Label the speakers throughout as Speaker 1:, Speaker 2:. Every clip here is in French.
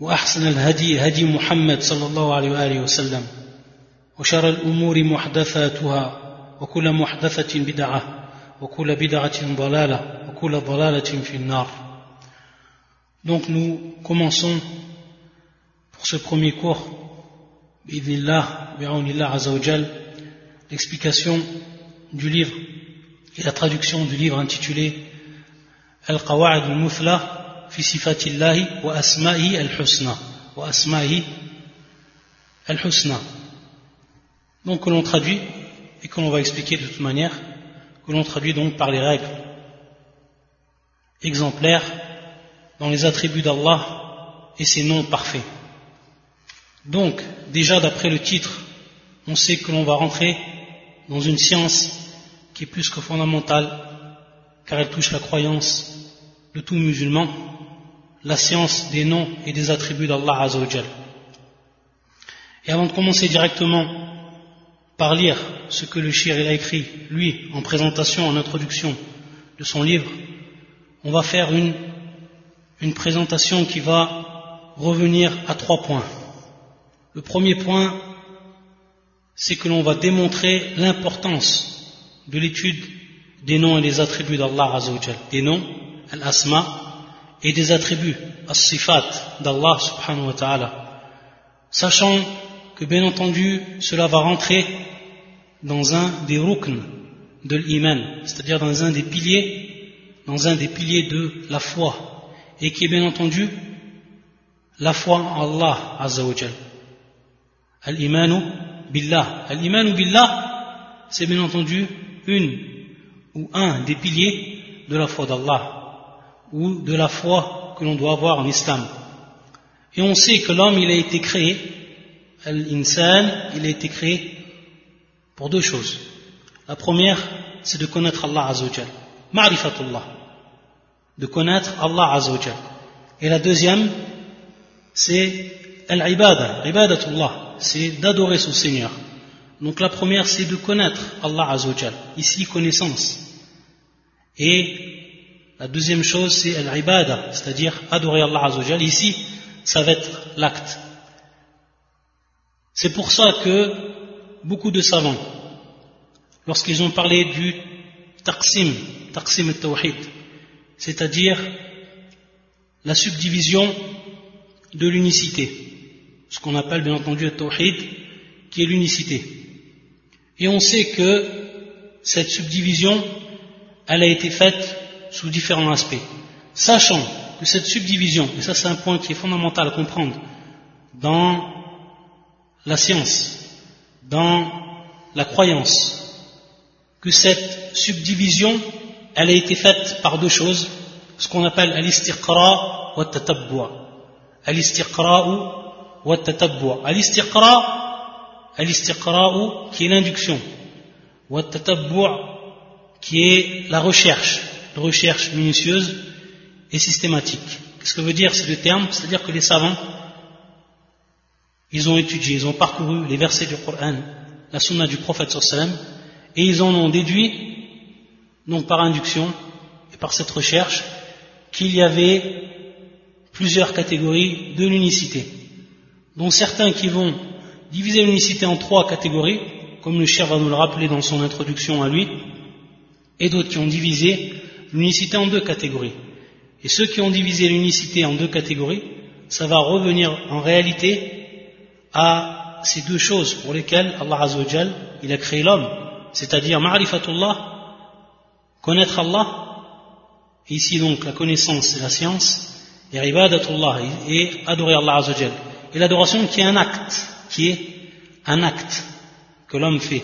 Speaker 1: وأحسن الهدي هدي محمد صلى الله عليه وآله وسلم وشر الأمور محدثاتها وكل محدثة بدعة وكل بدعة ضلالة وكل ضلالة في النار Donc nous commençons pour ce premier cours, l'explication du livre et la traduction du livre intitulé Al-Qawa'id al-Muthla sifatillahi wa asma'i al-husna wa asma'i al-husna donc que l'on traduit et que l'on va expliquer de toute manière que l'on traduit donc par les règles exemplaires dans les attributs d'Allah et ses noms parfaits. Donc, déjà d'après le titre, on sait que l'on va rentrer dans une science qui est plus que fondamentale, car elle touche la croyance de tout musulman, la science des noms et des attributs d'Allah Azzawajal. Et avant de commencer directement par lire ce que le shir a écrit, lui, en présentation, en introduction de son livre, on va faire une une présentation qui va revenir à trois points. Le premier point, c'est que l'on va démontrer l'importance de l'étude des noms et des attributs d'Allah Azzawajal, des noms, al-asma, et des attributs, as-sifat d'Allah subhanahu wa ta'ala, sachant que bien entendu cela va rentrer dans un des rukn de l'iman, c'est-à-dire dans un des piliers, dans un des piliers de la foi, et qui est bien entendu la foi en Allah Azzawajal. Al-imanu billah. Al-imanu billah, c'est bien entendu une ou un des piliers de la foi d'Allah ou de la foi que l'on doit avoir en islam. Et on sait que l'homme, il a été créé, l'insan, il a été créé pour deux choses. La première, c'est de connaître Allah Azzawajal. Ma'rifatullah de connaître Allah Azzawajal. Et la deuxième, c'est al-ibada, ibadatullah, c'est d'adorer son Seigneur. Donc la première, c'est de connaître Allah Azzawajal, ici connaissance. Et la deuxième chose, c'est al-ibada, c'est-à-dire adorer Allah Azzawajal. Ici, ça va être l'acte. C'est pour ça que beaucoup de savants, lorsqu'ils ont parlé du taqsim, taqsim al-tawhid, c'est-à-dire la subdivision de l'unicité, ce qu'on appelle bien entendu le tawhid, qui est l'unicité. Et on sait que cette subdivision, elle a été faite sous différents aspects. Sachant que cette subdivision, et ça c'est un point qui est fondamental à comprendre dans la science, dans la croyance, que cette subdivision elle a été faite par deux choses, ce qu'on appelle al-istiqra wa tatabbu'. Al-istiqra wa tatabbu'. Al-istiqra, al-istiqra qui est l'induction. Wa qui est la recherche, recherche minutieuse et systématique. Qu'est-ce que veut dire ces deux termes? C'est-à-dire que les savants, ils ont étudié, ils ont parcouru les versets du Coran, la sunna du prophète sallam, et ils en ont déduit donc par induction et par cette recherche, qu'il y avait plusieurs catégories de l'unicité, dont certains qui vont diviser l'unicité en trois catégories, comme le cher va nous le rappeler dans son introduction à lui, et d'autres qui ont divisé l'unicité en deux catégories. Et ceux qui ont divisé l'unicité en deux catégories, ça va revenir en réalité à ces deux choses pour lesquelles Allah il a créé l'homme, c'est-à-dire ma'rifatullah Connaître Allah, ici donc la connaissance et la science, et ibadatullah, et adorer Allah Azzawajal. Et l'adoration qui est un acte, qui est un acte que l'homme fait.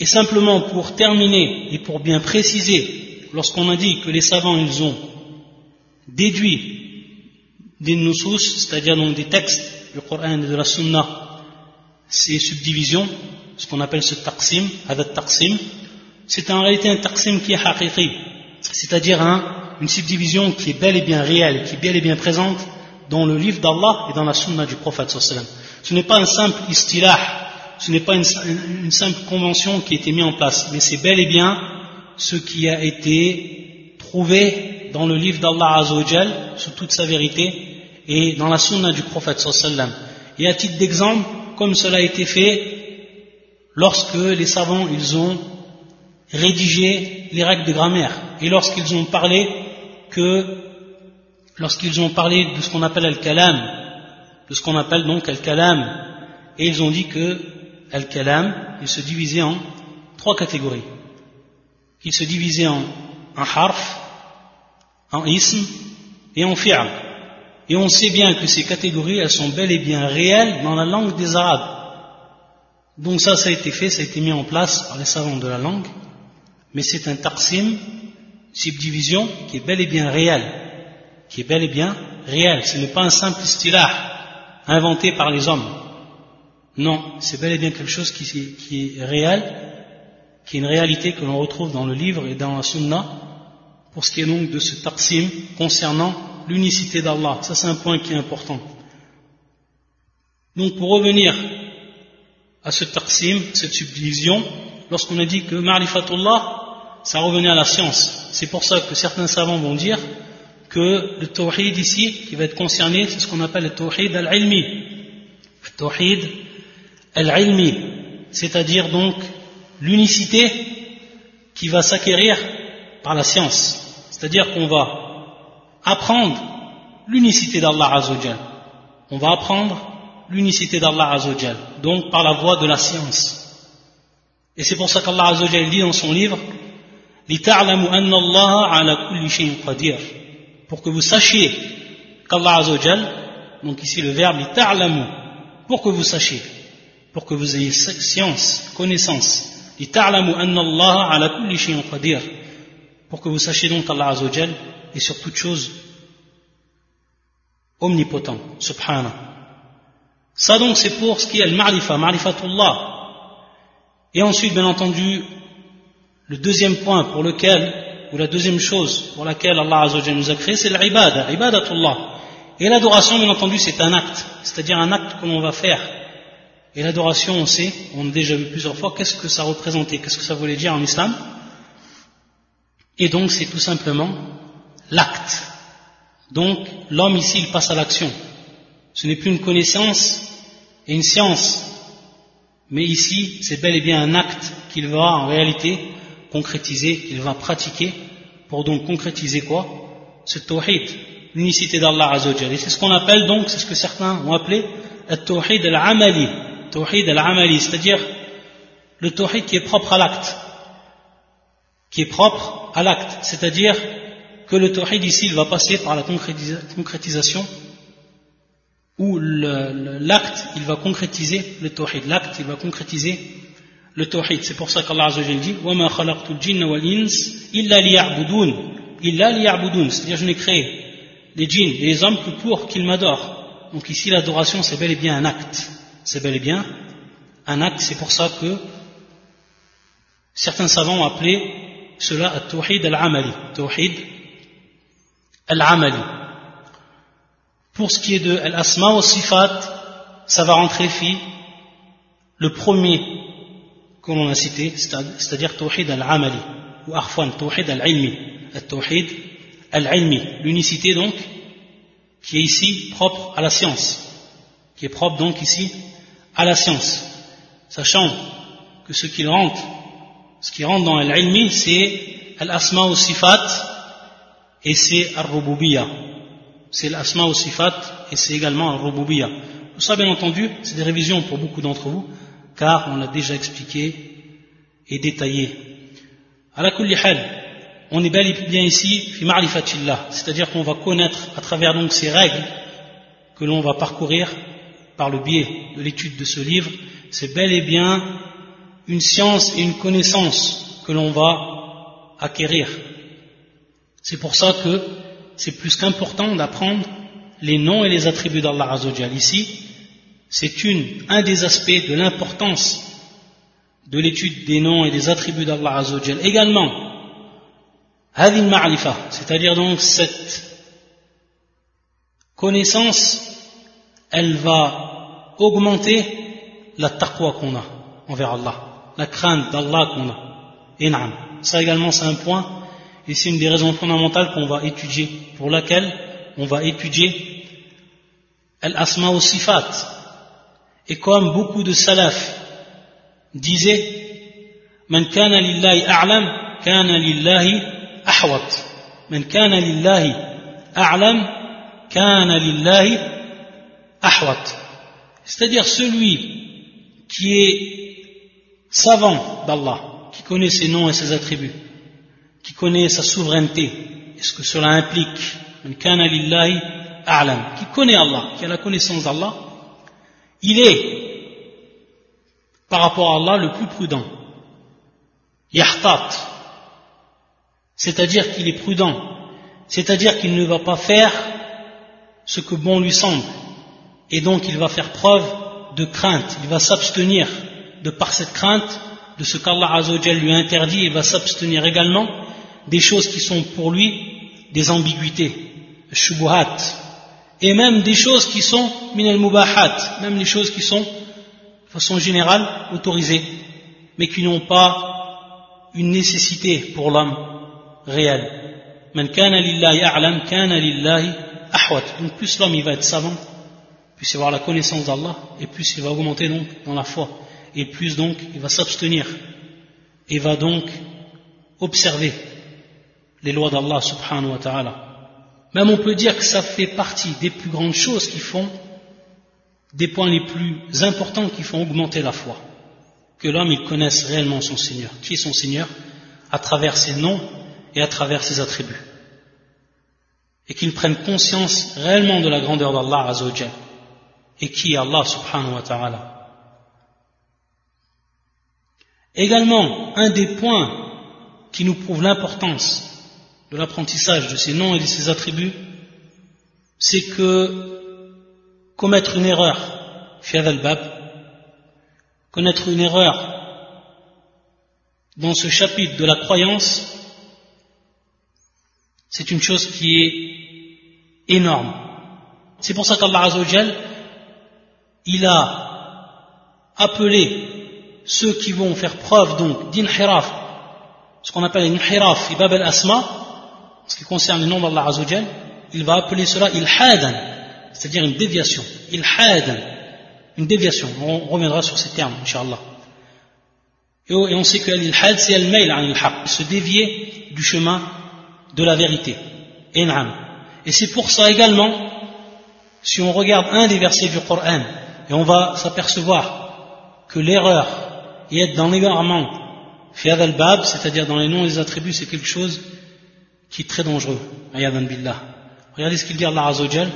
Speaker 1: Et simplement pour terminer et pour bien préciser, lorsqu'on a dit que les savants ils ont déduit des nusus, c'est-à-dire donc des textes du Coran et de la Sunna, ces subdivisions, ce qu'on appelle ce taqsim, adat taqsim, c'est en réalité un taqsim qui est haqiqi, c'est-à-dire une subdivision qui est bel et bien réelle, qui est bel et bien présente dans le livre d'Allah et dans la Sunna du prophète Ce n'est pas un simple istilah, ce n'est pas une, simple convention qui a été mise en place, mais c'est bel et bien ce qui a été trouvé dans le livre d'Allah Azzawajal, sous toute sa vérité, et dans la sunna du prophète sallam. Et à titre d'exemple, comme cela a été fait lorsque les savants ils ont rédigé les règles de grammaire et lorsqu'ils ont parlé que lorsqu'ils ont parlé de ce qu'on appelle al-kalam, de ce qu'on appelle donc al-kalam, et ils ont dit que al-kalam, il se divisait en trois catégories. Il se divisait en, harf, en ism et en fi'al. Et on sait bien que ces catégories, elles sont bel et bien réelles dans la langue des Arabes. Donc ça, ça a été fait, ça a été mis en place par les savants de la langue, mais c'est un taqsim, subdivision, qui est bel et bien réel, qui est bel et bien réel. Ce n'est pas un simple istilah inventé par les hommes. Non, c'est bel et bien quelque chose qui, est réel, qui est une réalité que l'on retrouve dans le livre et dans la sunna, pour ce qui est donc de ce taqsim concernant l'unicité d'Allah. Ça, c'est un point qui est important. Donc, pour revenir à ce taqsim, cette subdivision, lorsqu'on a dit que ma'rifatullah, ça revenait à la science. C'est pour ça que certains savants vont dire que le tawhid ici, qui va être concerné, c'est ce qu'on appelle le tawhid al-ilmi. Le tawhid al-ilmi, c'est-à-dire donc l'unicité qui va s'acquérir par la science. C'est-à-dire qu'on va apprendre l'unicité d'Allah Azzawajal. On va apprendre l'unicité d'Allah Azzawajal, donc par la voie de la science. Et c'est pour ça qu'Allah Azzawajal dit dans son livre pour que vous sachiez qu'Allah Azzawajal, donc ici le verbe pour que vous sachiez, pour que vous ayez science, connaissance, pour que vous sachiez donc qu'Allah Azzawajal et sur toute chose omnipotent, subhana. Ça donc c'est pour ce qui est le marifa, marifatullah. Et ensuite, bien entendu, le deuxième point pour lequel, ou la deuxième chose pour laquelle Allah Azzawajal nous a créé, c'est l'ibada, ibadatullah. Et l'adoration, bien entendu, c'est un acte, c'est-à-dire un acte que l'on va faire. Et l'adoration, on sait, on a déjà vu plusieurs fois, qu'est-ce que ça représentait, qu'est-ce que ça voulait dire en islam? Et donc, c'est tout simplement l'acte. Donc, l'homme ici, il passe à l'action. Ce n'est plus une connaissance et une science, mais ici, c'est bel et bien un acte qu'il va en réalité concrétiser, qu'il va pratiquer, pour donc concrétiser quoi? Ce tawhid, l'unicité d'Allah Azzawajal. Et c'est ce qu'on appelle donc, c'est ce que certains ont appelé le tawhid al-amali, tawhid al-amali, c'est-à-dire le tawhid qui est propre à l'acte, qui est propre à l'acte, c'est-à-dire que le tawhid ici il va passer par la concrétisation où l'acte il va concrétiser le tawhid l'acte il va concrétiser le tawhid c'est pour ça qu'Allah Azza dit وَمَا خَلَقْتُ الْجِنَّ وَالْإِنسِ إِلَّا لِيَعْبُدُونَ إِلَّا لِيَعْبُدُونَ c'est-à-dire je n'ai créé les djinns et les hommes que pour qu'ils m'adorent donc ici l'adoration c'est bel et bien un acte c'est bel et bien un acte. C'est pour ça que certains savants ont appelé cela at-tawhid al-amali. Tawhid al-amali. Pour ce qui est de al-asma wa sifat, ça va rentrer fi, le premier que l'on a cité, c'est-à-dire tawhid al-amali, ou arfan, tawhid al-ilmi, tawhid al-ilmi, l'unicité donc, qui est ici propre à la science, qui est propre donc ici à la science, sachant que ce qui rentre, ce qui rentre dans al-ilmi, c'est al-asma wa sifat, et c'est Ar-Rububiya. C'est l'Asma ou Sifat et c'est également Ar-Rububiya. Tout ça, bien entendu, c'est des révisions pour beaucoup d'entre vous, car on l'a déjà expliqué et détaillé. À la on est bel et bien ici, c'est-à-dire qu'on va connaître à travers donc ces règles que l'on va parcourir par le biais de l'étude de ce livre, c'est bel et bien une science et une connaissance que l'on va acquérir c'est pour ça que c'est plus qu'important d'apprendre les noms et les attributs d'Allah Azzawajal. Ici, c'est un des aspects de l'importance de l'étude des noms et des attributs d'Allah Azzawajal. Également, hadin ma'rifa, c'est-à-dire donc cette connaissance, elle va augmenter la taqwa qu'on a envers Allah, la crainte d'Allah qu'on a. Et ça également c'est un point, et c'est une des raisons fondamentales qu'on va étudier, pour laquelle on va étudier al-asma au sifat. Et comme beaucoup de salaf disaient, من كان لله أعلم كان لله أحوط من كان لله أعلم كان لله ahwat, c'est-à-dire celui qui est savant d'Allah, qui connaît ses noms et ses attributs, qui connaît sa souveraineté. Et ce que cela implique, qui connaît Allah, qui a la connaissance d'Allah, il est, par rapport à Allah, le plus prudent. Yahtat, c'est-à-dire qu'il est prudent, c'est-à-dire qu'il ne va pas faire ce que bon lui semble, et donc il va faire preuve de crainte. Il va s'abstenir de par cette crainte de ce qu'Allah Azzawajal lui interdit il va s'abstenir également des choses qui sont pour lui des ambiguïtés shubuhat et même des choses qui sont min mubahat même les choses qui sont de façon générale autorisées mais qui n'ont pas une nécessité pour l'homme réel donc plus l'homme il va être savant va avoir la connaissance d'Allah et plus il va augmenter donc dans la foi et plus donc il va s'abstenir et va donc observer les lois d'Allah subhanahu wa ta'ala même on peut dire que ça fait partie des plus grandes choses qui font, des points les plus importants qui font augmenter la foi. Que l'homme, il connaisse réellement son Seigneur. Qui est son Seigneur À travers ses noms et à travers ses attributs. Et qu'il prenne conscience réellement de la grandeur d'Allah Azzawajal. Et qui est Allah subhanahu wa ta'ala. Également, un des points qui nous prouve l'importance de l'apprentissage de ses noms et de ses attributs, c'est que commettre une erreur, al-bab, connaître une erreur dans ce chapitre de la croyance, c'est une chose qui est énorme. C'est pour ça qu'Allah Azzawajal, il a appelé ceux qui vont faire preuve donc d'inhiraf, ce qu'on appelle inhiraf, ibab al-asma, ce qui concerne le nom d'Allah Azzawajal, il va appeler cela ilhadan, c'est-à-dire une déviation. Ilhadan, une déviation. On reviendra sur ces termes, Inch'Allah. Et on sait que l'ilhad, c'est al-mail al se dévier du chemin de la vérité. Et c'est pour ça également, si on regarde un des versets du Coran, et on va s'apercevoir que l'erreur et être dans l'égarement, fiad al-bab, c'est-à-dire dans les noms et les attributs, c'est quelque chose qui est très dangereux. Ayadan billah. Regardez ce qu'il dit Allah Azzawajal.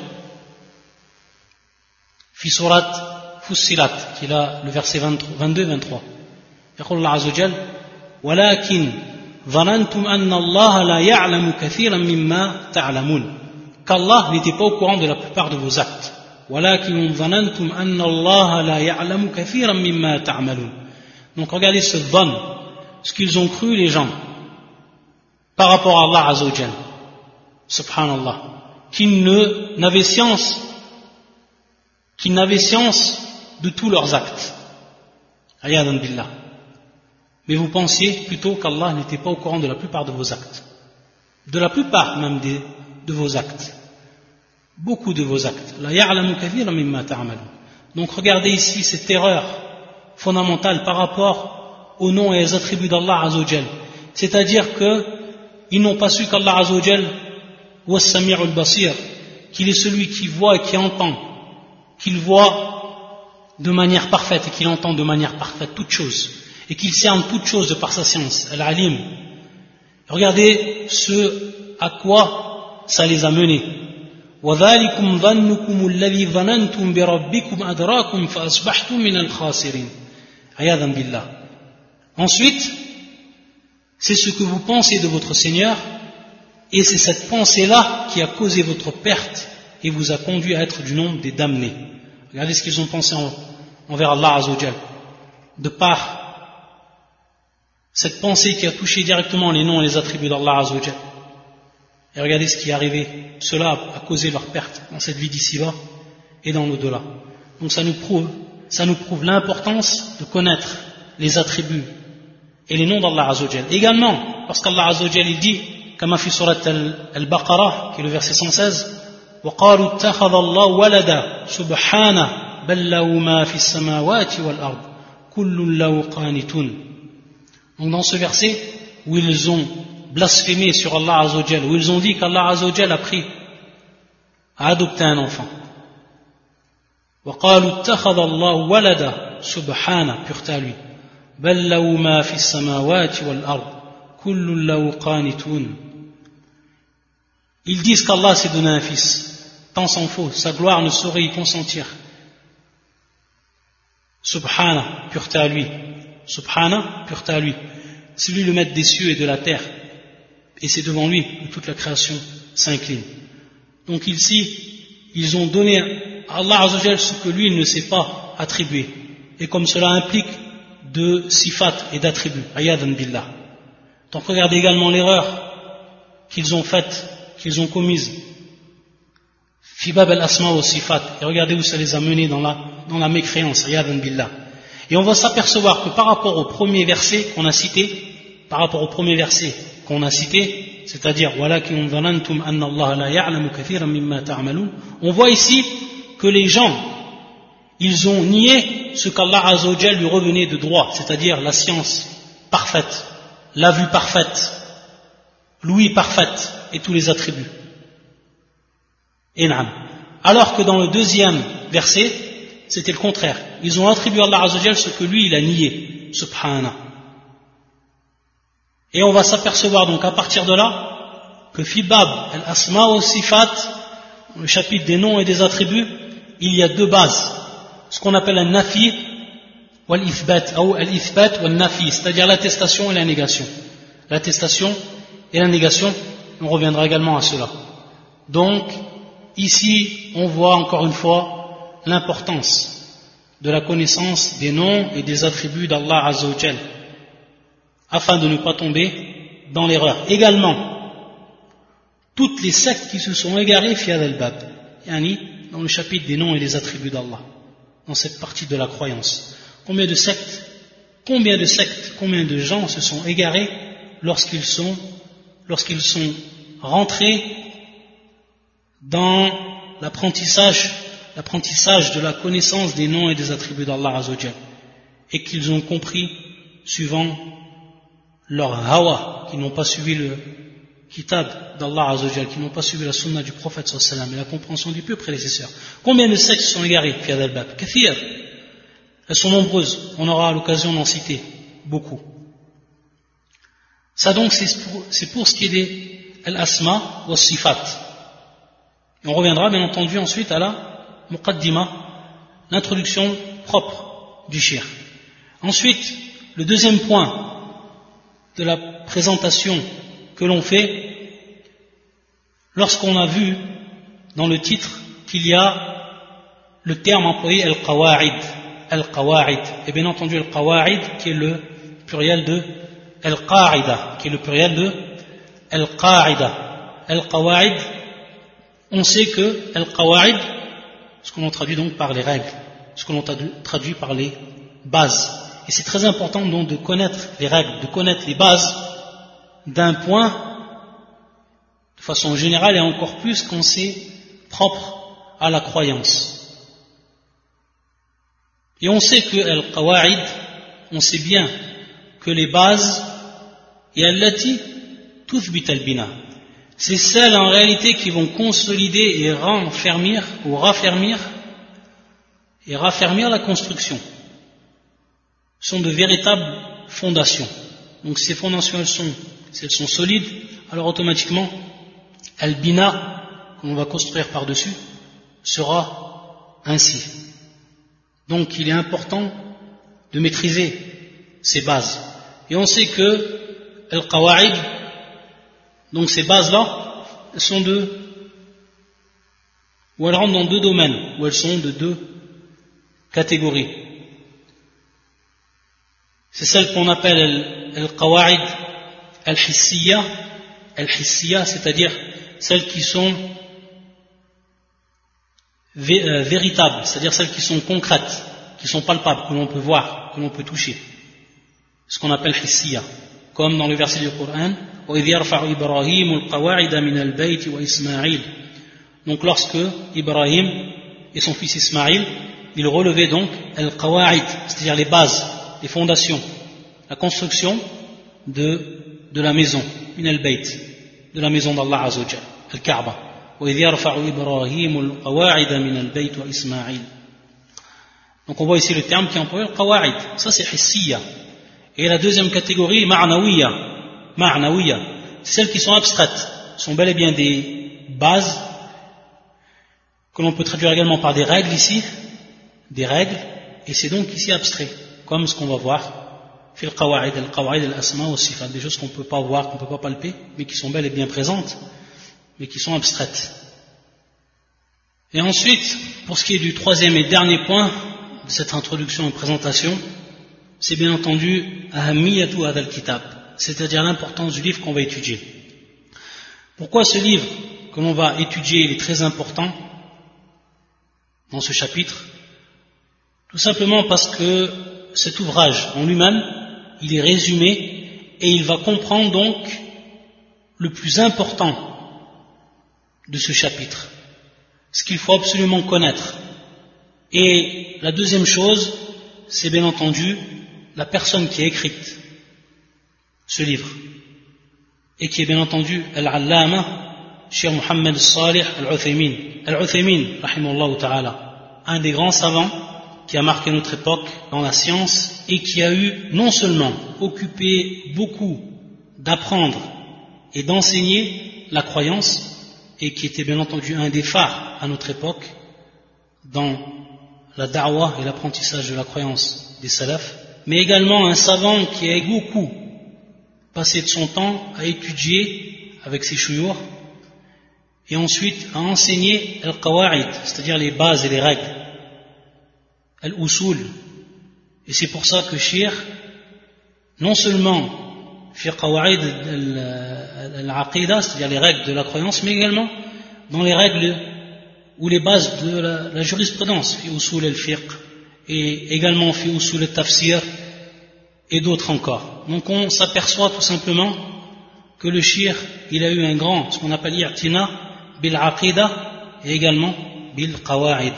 Speaker 1: Fi surat Fussilat, qui est là, le verset 22-23. يقول الله عز وجل ولكن ظننتم أن الله لا يعلم كثيرا مما تعلمون qu'Allah n'était pas au courant de la plupart de vos actes ولكن ظننتم أن الله لا يعلم كثيرا مما تعملون donc regardez ce don ce qu'ils ont cru les gens par rapport à Allah Azzawajal, subhanallah, qui n'avaient science, qui n'avaient science de tous leurs actes. Ayadan billah. Mais vous pensiez plutôt qu'Allah n'était pas au courant de la plupart de vos actes. De la plupart même de vos actes. Beaucoup de vos actes. Donc regardez ici cette erreur fondamentale par rapport aux noms et aux attributs d'Allah. C'est-à-dire que ils n'ont pas su qu'Allah Azzawajal al basir qu'il est celui qui voit et qui entend qu'il voit de manière parfaite et qu'il entend de manière parfaite toutes choses et qu'il cerne toutes choses par sa science al-alim regardez ce à quoi ça les a menés وذلكم ظنكم الذي ظننتم بربكم أدراكم فأصبحتم من الخاسرين عياذا بالله ensuite c'est ce que vous pensez de votre Seigneur, et c'est cette pensée-là qui a causé votre perte et vous a conduit à être du nombre des damnés. Regardez ce qu'ils ont pensé envers Allah Azzawajal. De par cette pensée qui a touché directement les noms et les attributs d'Allah Azzawajal. Et regardez ce qui est arrivé. Cela a causé leur perte dans cette vie d'ici-bas et dans l'au-delà. Donc ça nous prouve, ça nous prouve l'importance de connaître les attributs et les noms d'Allah Azzawajal. Également, parce qu'Allah Azzawajal il dit, comme a fait surat al-Baqarah, qui est le verset 116, وقالوا اتخذ الله ولدا سبحانه بل له ما في السماوات والأرض كل له قانتون Donc dans ce verset, où ils ont blasphémé sur Allah Azzawajal, où ils ont dit qu'Allah Azzawajal a pris, a adopté un enfant. وقالوا اتخذ الله ولدا سبحانه, pureté à lui. بل له ما في السماوات والأرض كل له قانتون Ils disent qu'Allah s'est donné un fils. Tant s'en faut, sa gloire ne saurait y consentir. Subhana, pureté à lui. Subhana, pureté à lui. C'est lui le maître des cieux et de la terre. Et c'est devant lui que toute la création s'incline. Donc ici, ils ont donné à Allah ce que lui ne s'est pas attribué. Et comme cela implique de sifat et d'attributs. Ayadan billah. Donc regardez également l'erreur qu'ils ont faite, qu'ils ont commise. Fibab al-asma wa sifat. Et regardez où ça les a menés dans la, dans la mécréance. Ayadan billah. Et on va s'apercevoir que par rapport au premier verset qu'on a cité, par rapport au premier verset qu'on a cité, c'est-à-dire on voit ici que les gens, ils ont nié ce qu'Allah Azzawajal lui revenait de droit, c'est-à-dire la science parfaite, la vue parfaite, l'ouïe parfaite et tous les attributs. Alors que dans le deuxième verset, c'était le contraire. Ils ont attribué à Allah ce que lui, il a nié. Subhana. Et on va s'apercevoir donc à partir de là que Fibab al-Asma wa Sifat, le chapitre des noms et des attributs, il y a deux bases. Ce qu'on appelle un nafi ou l'ithbat, ou l'ithbat ou nafi, c'est-à-dire l'attestation et la négation. L'attestation et la négation, on reviendra également à cela. Donc, ici, on voit encore une fois l'importance de la connaissance des noms et des attributs d'Allah Azzawajal, afin de ne pas tomber dans l'erreur. Également, toutes les sectes qui se sont égarées fiad al-bab, dans le chapitre des noms et des attributs d'Allah, dans cette partie de la croyance. Combien de sectes, combien de sectes, combien de gens se sont égarés lorsqu'ils sont, lorsqu'ils sont rentrés dans l'apprentissage l'apprentissage de la connaissance des noms et des attributs d'Allah Azzawajal et qu'ils ont compris suivant leur hawa, qui n'ont pas suivi le kitab d'Allah Azzawajal, qui n'ont pas suivi la sunna du prophète sallam et la compréhension du peu prédécesseur. Combien de sectes sont égarés, Fiad al-Bab Kathir. Elles sont nombreuses, on aura l'occasion d'en citer beaucoup. Ça donc, c'est pour, ce qui est des al-asma sifat. Et on reviendra bien entendu ensuite à la muqaddima, l'introduction propre du shir. Ensuite, le deuxième point de la présentation que l'on fait, lorsqu'on a vu dans le titre qu'il y a le terme employé al-qawa'id, al-qawa'id, et bien entendu al-qawa'id qui est le pluriel de al-qa'ida, qui est le pluriel de al-qa'ida. Al-qawa'id, on sait que al-qawa'id ce qu'on traduit donc par les règles, ce qu'on traduit par les bases. Et c'est très important donc de connaître les règles, de connaître les bases d'un point de façon générale et encore plus quand c'est propre à la croyance. Et on sait que Al-Qawa'id, on sait bien que les bases, et Allati, tuthbit al-bina, c'est celles en réalité qui vont consolider et renfermir ou raffermir et raffermir la construction. Sont de véritables fondations. Donc ces fondations, elles sont, si elles sont solides, alors automatiquement, Al-Bina, qu'on va construire par-dessus, sera ainsi. Donc il est important de maîtriser ces bases. Et on sait que Al-Qawa'id, donc ces bases-là, elles sont de, ou elles rentrent dans deux domaines, ou elles sont de deux catégories. C'est celle qu'on appelle al-qawa'id al-hissiya, al-hissiya, c'est-à-dire celles qui sont euh, véritables, c'est-à-dire celles qui sont concrètes, qui sont palpables, que l'on peut voir, que l'on peut toucher. Ce qu'on appelle hissiya. Comme dans le verset du Coran, donc lorsque Ibrahim et son fils Ismaïl, ils relevaient donc al-qawa'id, c'est-à-dire les bases, les fondations, la construction de, la maison, min al-bayt, de la maison d'Allah Azzawajal, al-Kaaba. Donc on voit ici le terme qui est employé, al-qawa'id, ça c'est hissiya. Et la deuxième catégorie, ma'nawiya, ma'nawiya, celles qui sont abstraites, sont bel et bien des bases que l'on peut traduire également par des règles ici, des règles, et c'est donc ici abstrait, comme ce qu'on va voir fil qawa'id al-qawa'id al-asma wa sifat, des choses qu'on ne peut pas voir, qu'on ne peut pas palper, mais qui sont bel et bien présentes, mais qui sont abstraites. Et ensuite, pour ce qui est du troisième et dernier point de cette introduction et présentation, c'est bien entendu ahamiyatu al kitab, c'est-à-dire l'importance du livre qu'on va étudier. Pourquoi ce livre que l'on va étudier est très important dans ce chapitre? Tout simplement parce que cet ouvrage en lui-même, il est résumé et il va comprendre donc le plus important de ce chapitre, ce qu'il faut absolument connaître. Et la deuxième chose, c'est bien entendu la personne qui a écrit ce livre et qui est bien entendu Al-Allama Cheikh Muhammad Salih Al-Uthaymin Al-Uthaymin, ta'ala un des grands savants qui a marqué notre époque dans la science et qui a eu non seulement occupé beaucoup d'apprendre et d'enseigner la croyance et qui était bien entendu un des phares à notre époque dans la da'wah et l'apprentissage de la croyance des salafs, mais également un savant qui a beaucoup passé de son temps à étudier avec ses chouyours et ensuite à enseigner al-qawa'id, c'est-à-dire les bases et les règles al-usul. Et c'est pour ça que Shir, non seulement fi qawaid al-aqidah, c'est-à-dire les règles de la croyance, mais également dans les règles ou les bases de la, jurisprudence, fi usul al-fiqh, et également fi usul al-tafsir, et d'autres encore. Donc on s'aperçoit tout simplement que le shir, il a eu un grand, ce qu'on appelle i'tina, bil aqidah, et également bil qawaid.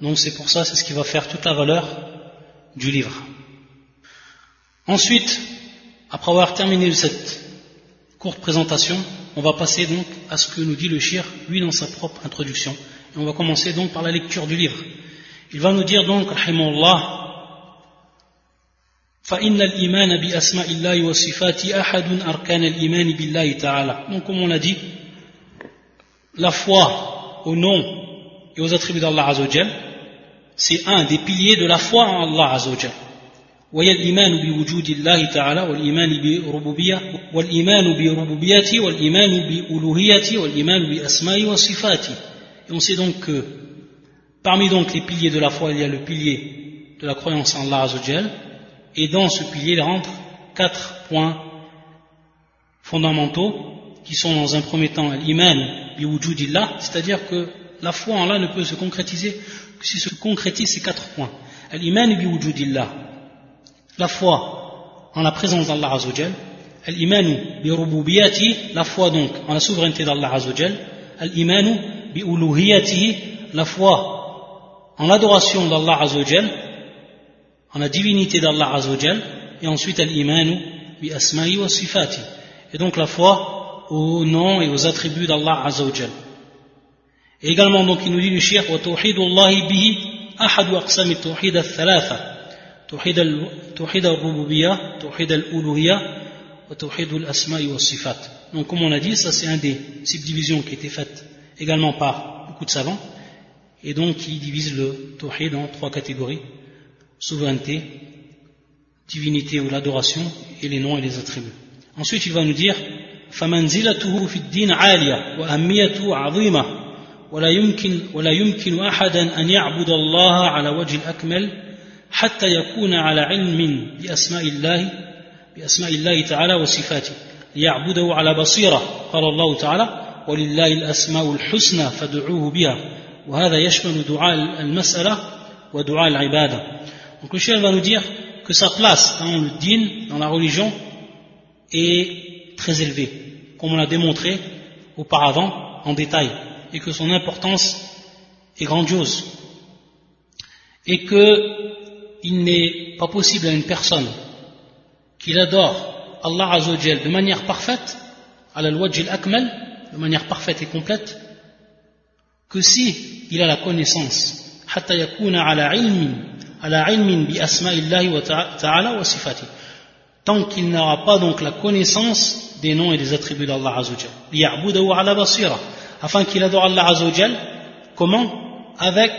Speaker 1: Donc c'est pour ça, c'est ce qui va faire toute la valeur du livre. Ensuite, après avoir terminé cette courte présentation, on va passer donc à ce que nous dit le shir, lui dans sa propre introduction. Et on va commencer donc par la lecture du livre. Il va nous dire donc, rahimahullah, فإن الإيمان بأسماء الله وصفاته أحد أركان الإيمان بالله تعالى. Donc comme on l'a dit, la foi au nom et aux attributs d'Allah Azzawajal, c'est un des piliers de la foi en Allah Azzawajal. وهي الإيمان بوجود الله تعالى والإيمان بربوبية والإيمان بربوبيته والإيمان بألوهيته والإيمان بأسمائه وصفاته Et on sait donc que parmi donc les piliers de la foi, il y a le pilier de la croyance en Allah Azzawajal et dans ce pilier il rentre quatre points fondamentaux qui sont dans un premier temps l'iman biwujudillah, c'est-à-dire que la foi en Allah ne peut se concrétiser si se concrétise ces quatre points. Al-iman bi wujudillah, la foi en la présence d'Allah Azzawajal, al-iman bi rububiyati, la foi donc en la souveraineté d'Allah Azzawajal, al-iman bi uluhiyati, la foi en l'adoration d'Allah Azzawajal, en la divinité d'Allah Azzawajal, et ensuite al-iman bi asma'i wa sifati, et donc la foi aux noms et aux attributs d'Allah Azzawajal. Et également, donc, il nous dit le shir, وَتَوْحِيدُ اللَّهِ بِهِ أحد أقسام التوحيد الثلاثة توحيد توحيد الربوبية توحيد الألوهية وتوحيد الأسماء والصفات donc comme on a dit ça c'est un des subdivisions qui a été faite également par beaucoup de savants et donc qui divise le tawhid en trois catégories souveraineté divinité ou l'adoration et les noms et les attributs ensuite il va nous dire فمنزلته في الدين عالية وأهميته عظيمة ولا يمكن ولا يمكن أحدا أن يعبد الله على وجه الأكمل حتى يكون على علم بأسماء الله بأسماء الله تعالى وصفاته ليعبده على بصيرة قال الله تعالى ولله الأسماء الحسنى فادعوه بها وهذا يشمل دعاء المسألة ودعاء العبادة. Donc le chef va nous dire que sa place dans le din, dans la religion, est très élevée, comme on l'a démontré auparavant en détail, et que son importance est grandiose. Et qu'il n'est pas possible à une personne qu'il adore Allah Azzawajal de manière parfaite, à la loi de Akmal, de manière parfaite et complète, que si il a la connaissance, tant qu'il n'aura pas donc la connaissance des noms et des attributs d'Allah Azzawajal, afin qu'il adore Allah Azzawajal comment avec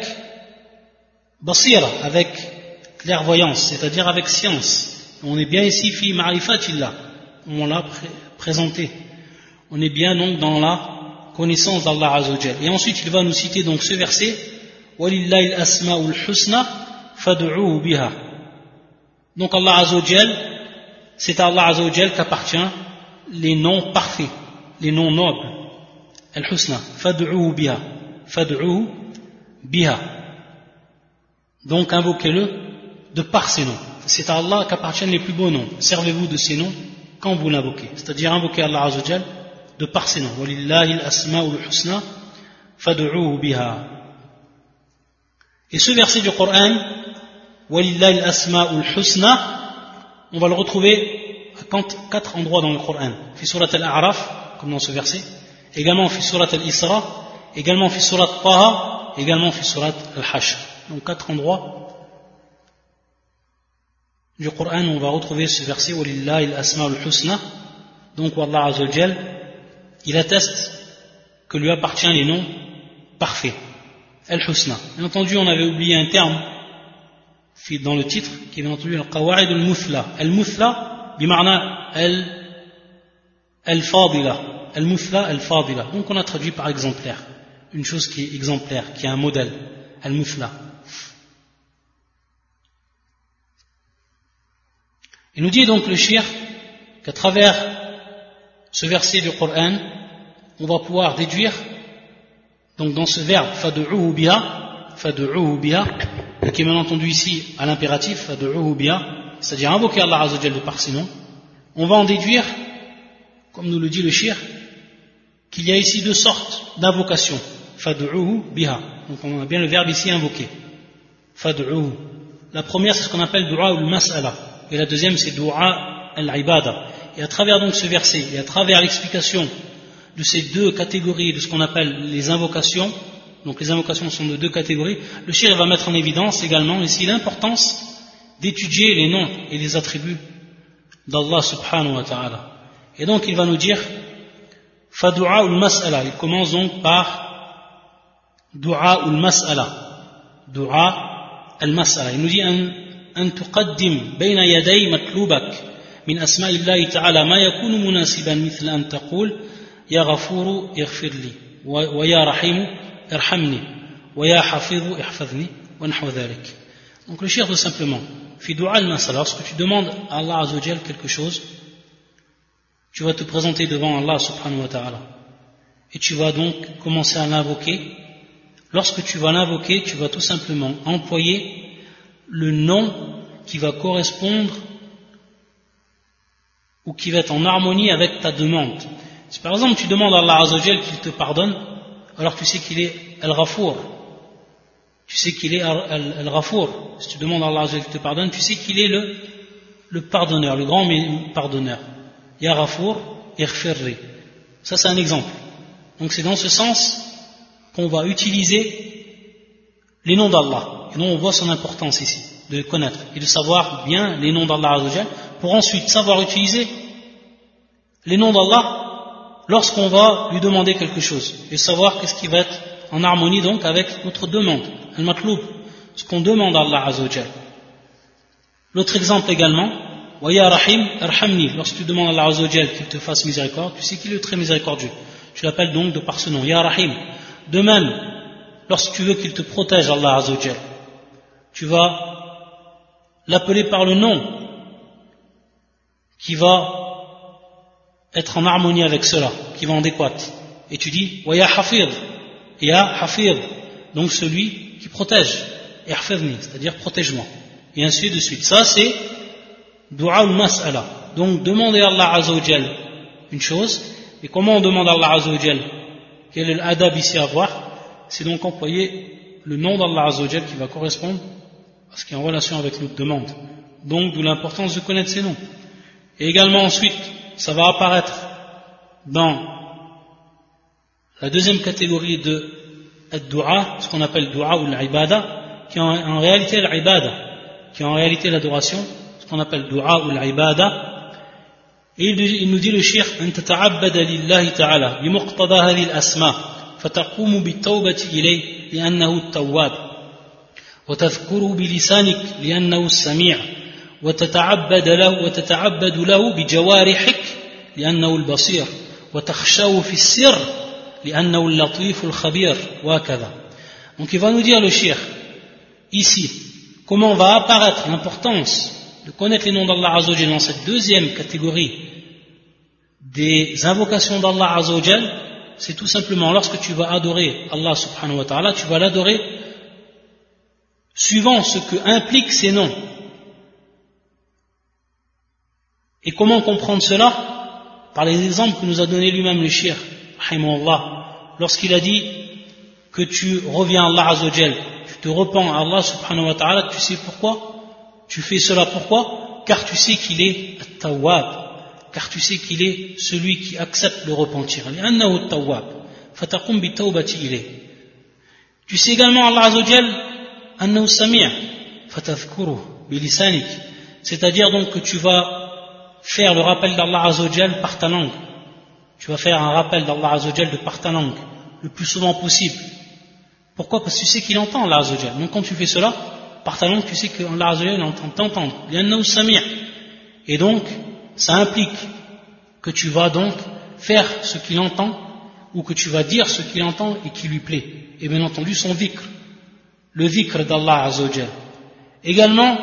Speaker 1: basira avec clairvoyance c'est-à-dire avec science. On est bien ici fi ma'rifatillah. On l'a présenté. On est bien donc dans la connaissance d'Allah Azzawajal et ensuite il va nous citer donc ce verset. Walillahi al-asma'ul husna fad'uhu biha. Donc Allah Azzawajal c'est à Allah Azzawajal qu'appartient les noms parfaits les noms nobles al-husna fad'uhu biha fad'uhu biha donc invoquez-le de par ces noms. C'est à Allah qu'appartiennent les plus beaux noms. Servez-vous de ces noms quand vous l'invoquez. C'est-à-dire invoquer Allah Azzawajal de par ces noms. Walillahi al-asma'ul husna fad'uhu biha. Et ce verset du Coran, Walillahi al-asma'ul husna, on va le retrouver à quatre endroits dans le Coran. Fi surat al-A'raf, comme dans ce verset, également fi surat al-Isra, également fi surat Taha, également fi surat al-Hashr. Donc quatre endroits du Coran on va retrouver ce verset Walillahi al-asma'ul husna. Donc Wallah Azzawajal, il atteste que lui appartient les noms parfaits. Al-Husna. Bien entendu, on avait oublié un terme dans le titre qui est bien entendu Al-Qawa'id al-Muthla. Al-Muthla, bima'na al-Fadila. Al-Muthla, al-Fadila. Donc on a traduit par exemplaire. Une chose qui est exemplaire, qui est un modèle. Al-Muthla. Il nous dit donc le shir qu'à travers ce verset du Coran, on va pouvoir déduire donc dans ce verbe fad'uhu biha, fad'uhu biha, qui est bien entendu ici à l'impératif fad'uhu biha, c'est-à-dire invoquer Allah Azzawajal de par ses noms, on va en déduire, comme nous le dit le shir, qu'il y a ici deux sortes d'invocation. Fad'uhu biha. Donc on a bien le verbe ici invoquer. Fad'uhu. La première c'est ce qu'on appelle dua al-mas'ala et la deuxième c'est dua al-ibada. Et à travers donc ce verset et à travers l'explication de ces deux catégories de ce qu'on appelle les invocations, donc les invocations sont de deux catégories, le shir va mettre en évidence également ici l'importance d'étudier les noms et les attributs d'Allah subhanahu wa ta'ala. Et donc il va nous dire Fadu'a al-mas'ala. Il commence donc par Du'a al-mas'ala. Du'a al-mas'ala. Il nous dit أن تقدم بين يدي مطلوبك من أسماء الله تعالى ما يكون مناسبا مثل أن تقول يا غفور اغفر لي ويا رحيم ارحمني ويا حفيظ احفظني ونحو ذلك donc le cher tout simplement fi dua al-masala lorsque tu demandes à Allah Azzawajal quelque chose tu vas te présenter devant Allah subhanahu wa ta'ala et tu vas donc commencer à l'invoquer lorsque tu vas l'invoquer tu vas tout simplement employer le nom qui va correspondre ou qui va être en harmonie avec ta demande si par exemple tu demandes à Allah Azzawajal qu'il te pardonne, alors tu sais qu'il est Al-Ghafour. Tu sais qu'il est Al-Ghafour. Si tu demandes à Allah Azzawajal qu'il te pardonne, tu sais qu'il est le, le pardonneur, le grand pardonneur. Ya Ghafour, Irfirri. Ça c'est un exemple. Donc c'est dans ce sens qu'on va utiliser les noms d'Allah. Et donc on voit son importance ici, de connaître et de savoir bien les noms d'Allah pour ensuite savoir utiliser les noms d'Allah lorsqu'on va lui demander quelque chose et savoir qu'est-ce qui va être en harmonie donc avec notre demande, al-matloub, ce qu'on demande à Allah. L'autre exemple également, Ya Rahim, arhamni. Lorsque tu demandes à Allah qu'il te fasse miséricorde, tu sais qu'il est très miséricordieux. Tu l'appelles donc de par ce nom, Ya Rahim. De même, lorsque tu veux qu'il te protège, Allah Azzawajal, tu vas l'appeler par le nom qui va être en harmonie avec cela, qui va en adéquate. Et tu dis, Wa Ya Hafir, Ya Hafir, donc celui qui protège, et c'est-à-dire protège-moi. Et ainsi de suite. Ça, c'est dua al-mas'ala. Donc, demander à Allah Azzawajal une chose, et comment on demande à Allah Azzawajal? Quel est l'adab ici à voir? C'est donc employer le nom d'Allah Azzawajal qui va correspondre à ce qui est en relation avec notre demande. Donc, d'où l'importance de connaître ces noms. Et également ensuite, ça va apparaître dans la deuxième catégorie de dua, ce qu'on appelle dua ou l'ibada, qui est en réalité l'ibada, qui est en réalité l'adoration, qu'on appelle dua ou l'ibada. Et il nous dit le shir, أن تتعبد لله تعالى بمقتضى هذه الأسماء فتقوم بالتوبة إليه لأنه التواب وتذكره بلسانك لأنه السميع وتتعبد له وتتعبد له بجوارحك لأنه البصير وتخشاه في السر لأنه اللطيف الخبير وهكذا Donc il va nous dire le shir ici comment va apparaître l'importance de connaître les noms d'Allah Azzawajal dans cette deuxième catégorie des invocations d'Allah Azzawajal, c'est tout simplement lorsque tu vas adorer Allah subhanahu wa ta'ala, tu vas l'adorer suivant ce que impliquent ces noms. Et comment comprendre cela? Par les exemples que nous a donné lui-même le shir, lorsqu'il a dit que tu reviens à Allah Azzawajal, tu te repens à Allah subhanahu wa ta'ala, tu sais pourquoi? Tu fais cela pourquoi? Car tu sais qu'il est tawwab, car tu sais qu'il est celui qui accepte le repentir. Tu sais également Allah Azzawajal, c'est-à-dire donc que tu vas faire le rappel d'Allah Azzawajal par ta langue. Tu vas faire un rappel d'Allah Azzawajal de par ta langue, le plus souvent possible. Pourquoi? Parce que tu sais qu'il entend Allah Azzawajal. Donc quand tu fais cela, par ta tu sais que Allah Azzawajal entend t'entendre. Et donc, ça implique que tu vas donc faire ce qu'il entend, ou que tu vas dire ce qu'il entend et qui lui plaît. Et bien entendu, son dhikr, le dhikr d'Allah Azzawajal. Également,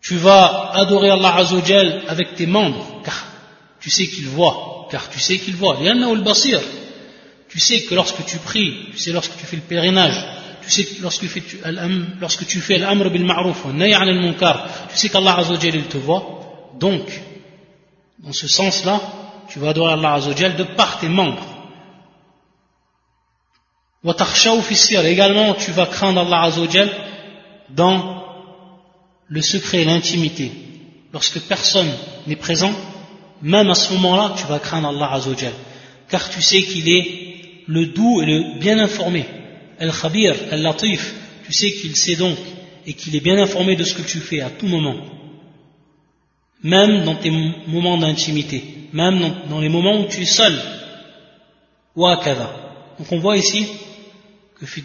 Speaker 1: tu vas adorer Allah Azzawajal avec tes membres, car tu sais qu'il voit, car tu sais qu'il voit. Tu sais que lorsque tu pries, tu sais lorsque tu fais le pèlerinage, tu sais que lorsque, lorsque tu fais l'amr bil ma'ruf, munkar, tu sais qu'Allah Azzawajal te voit. Donc, dans ce sens-là, tu vas adorer Allah Azzawajal de par tes membres. Également, tu vas craindre Allah Azzawajal dans le secret, l'intimité, lorsque personne n'est présent, même à ce moment-là, tu vas craindre Allah Azzawajal, car tu sais qu'il est le doux et le bien informé, Al-Khabir, Al-Latif, tu sais qu'il sait donc et qu'il est bien informé de ce que tu fais à tout moment, même dans tes moments d'intimité, même dans, les moments où tu es seul, Donc on voit ici que fi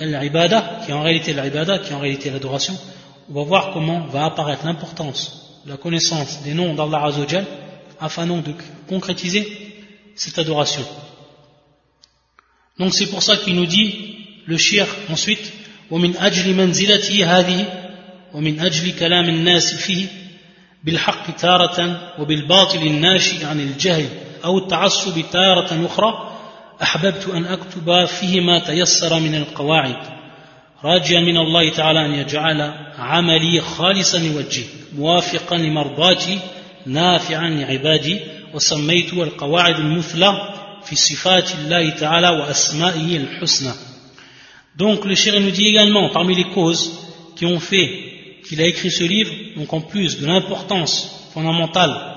Speaker 1: al-ibada, qui est en réalité qui est en réalité l'adoration, on va voir comment va apparaître l'importance de la connaissance des noms d'Allah Azzawajal afin donc de concrétiser cette adoration. Donc c'est pour ça qu'il nous dit le shir ensuite ومن أجل منزلته هذه ومن أجل كلام الناس فيه بالحق تارة وبالباطل الناشئ عن الجهل أو التعصب تارة أخرى أحببت أن أكتب فيه ما تيسر من القواعد راجيا من الله تعالى أن يجعل عملي خالصا لوجهه موافقا لمرضاتي نافعا لعبادي وسميته القواعد المثلى Donc le chéri nous dit également, parmi les causes qui ont fait qu'il a écrit ce livre, donc en plus de l'importance fondamentale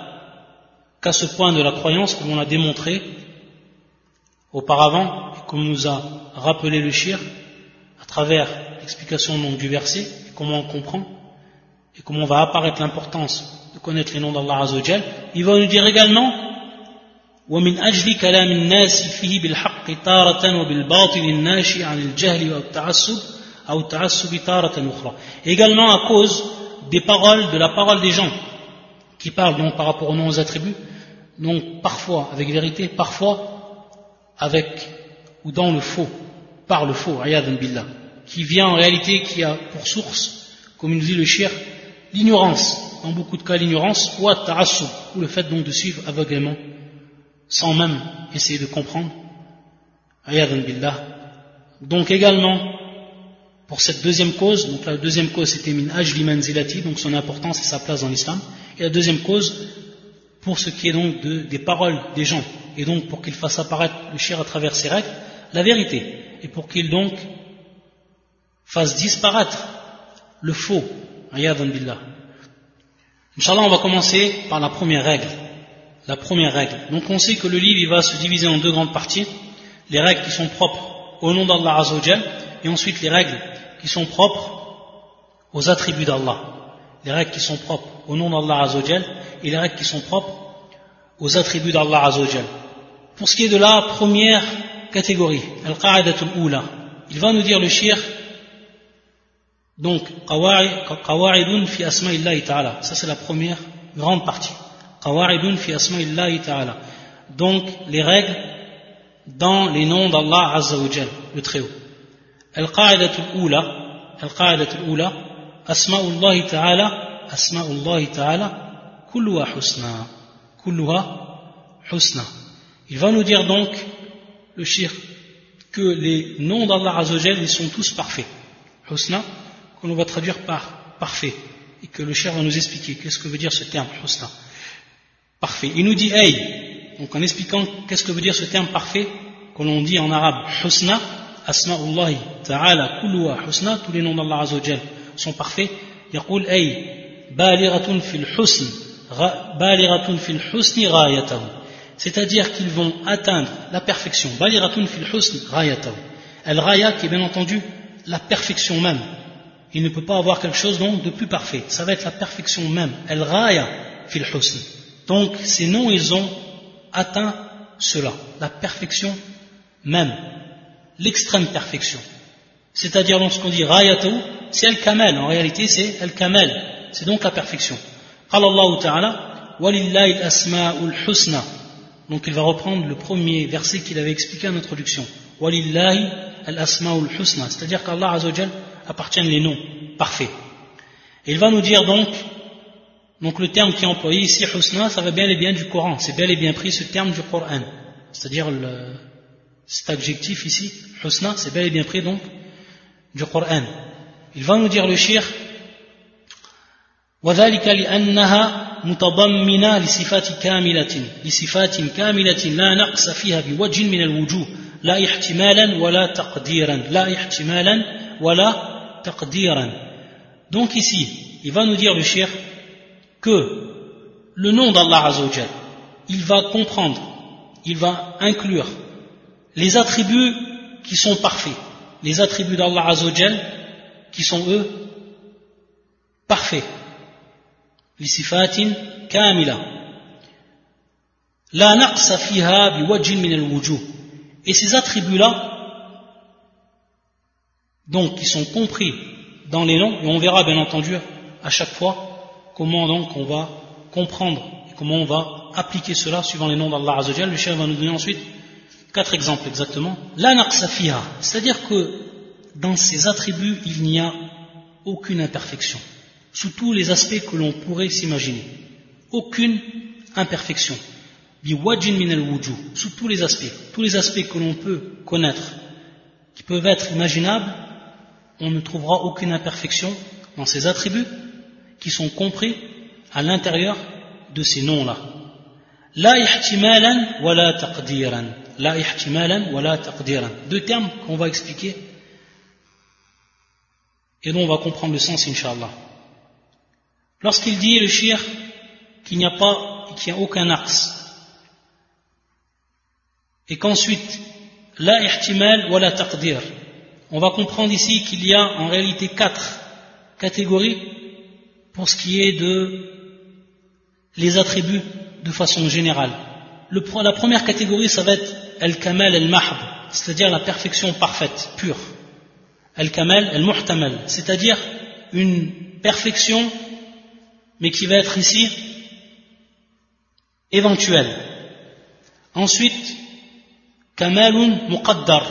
Speaker 1: qu'à ce point de la croyance, comme on l'a démontré auparavant, et comme nous a rappelé le shir, à travers l'explication du verset, et comment on comprend, et comment on va apparaître l'importance de connaître les noms d'Allah Azzawajal, il va nous dire également ومن أجل كلام الناس فيه بالحق تارة وبالباطل الناشئ عن الجهل والتعصب أو التعصب تارة أخرى également à cause des paroles, de la parole des gens, qui parlent donc par rapport aux noms aux attributs, donc parfois avec vérité, parfois avec ou dans le faux, par le faux, billah, qui vient en réalité, qui a pour source, comme nous dit le shir, l'ignorance, dans beaucoup de cas l'ignorance, ou ou le fait donc de suivre aveuglément, sans même essayer de comprendre, billah. Donc également, pour cette deuxième cause, donc la deuxième cause c'était min ajli manzilati, donc son importance et sa place dans l'islam, et la deuxième cause, pour ce qui est donc des paroles des gens, et donc pour qu'il fasse apparaître le shir à travers ses règles, la vérité, et pour qu'il donc fasse disparaître le faux, billah. Inch'Allah, on va commencer par la première règle. La première règle. Donc on sait que le livre va se diviser en deux grandes parties. Les règles qui sont propres au nom d'Allah Azzawajal, et ensuite les règles qui sont propres aux attributs d'Allah. Les règles qui sont propres au nom d'Allah Azzawajal, et les règles qui sont propres aux attributs d'Allah Azzawajal. Pour ce qui est de la première catégorie, Al-Qa'adatul Oula, il va nous dire le shir donc, qawa'idun fi ta'ala. Ça, c'est la première grande partie. Donc, les règles dans les noms d'Allah Azza wa le Très-Haut. Al-qa'idatul al-qa'idatul asma'ullahi ta'ala, asma'ullahi ta'ala, kulluha husna. Kulluha. Il va nous dire donc, le shir, que les noms d'Allah Azza wa ils sont tous parfaits. Husna, qu'on va traduire par parfait, et que le cher va nous expliquer qu'est-ce que veut dire ce terme, husna Parfait. Il nous dit hey, donc en expliquant qu'est-ce que veut dire ce terme parfait, que l'on dit en arabe husna, asma'ullahi ta'ala kulluha husna, tous les noms d'Allah Azzawajal sont parfaits, يقول أي بالغة في الحسن بالغة في الحسن غايته c'est-à-dire qu'ils vont atteindre la perfection بالغة في الحسن غايته el-raya qui est bien entendu la perfection même il ne peut pas avoir quelque chose donc de plus parfait. Ça va être la perfection même. El raya fil husn. donc ces noms, ils ont atteint cela, la perfection même, l'extrême perfection. C'est-à-dire lorsqu'on dit rayatou, c'est Al-Kamal, en réalité c'est Al-Kamal, c'est donc la perfection. Allah Ta'ala, Walillahi al-asma'ul husna. Donc il va reprendre le premier verset qu'il avait expliqué en introduction. Walillahi al-asma'ul husna, c'est-à-dire qu'Allah Azzawajal appartiennent les noms parfaits. Et il va nous dire donc donc le terme qui est employé ici, husna, ça va bien et bien du Coran. C'est bel et bien pris ce terme du Coran. C'est-à-dire cet adjectif ici, husna, c'est bel et bien pris donc du Coran. Il va nous dire le shir, وذلك لأنها متضمنة لصفات كاملة لصفات كاملة لا نقص فيها بوجه من الوجوه لا احتمالا ولا تقديرا لا احتمالا ولا Donc ici, il va nous dire le shir que le nom d'Allah Azzawajal, il va comprendre, il va inclure les attributs qui sont parfaits, les attributs d'Allah Azzawajal qui sont eux parfaits. لصفات kamila La نقص فيها بوجه من الوجوه et ces attributs là donc qui sont compris dans les noms, et on verra bien entendu à chaque fois comment donc on va comprendre et comment on va appliquer cela suivant les noms d'Allah Azzawajal. Le chef va nous donner ensuite quatre exemples exactement. La c'est-à-dire que dans ces attributs, il n'y a aucune imperfection, sous tous les aspects que l'on pourrait s'imaginer. Aucune imperfection. Biwajin min al sous tous les aspects, tous les aspects que l'on peut connaître, qui peuvent être imaginables, on ne trouvera aucune imperfection dans ces attributs qui sont compris à l'intérieur de ces noms-là. La ihtimalan wa la taqdiran. La ihtimalan wa la taqdiran. Deux termes qu'on va expliquer et dont on va comprendre le sens, inshallah. Lorsqu'il dit le shir qu'il n'y a pas, qu'il n'y a aucun axe, et qu'ensuite, la ihtimal wa la taqdir, on va comprendre ici qu'il y a en réalité quatre catégories pour ce qui est de les attributs de façon générale. la première catégorie, ça va être al-kamal al-mahb, c'est-à-dire la perfection parfaite, pure. Al-kamal al-muhtamal, c'est-à-dire une perfection mais qui va être ici éventuel. Ensuite, kamalun muqaddar.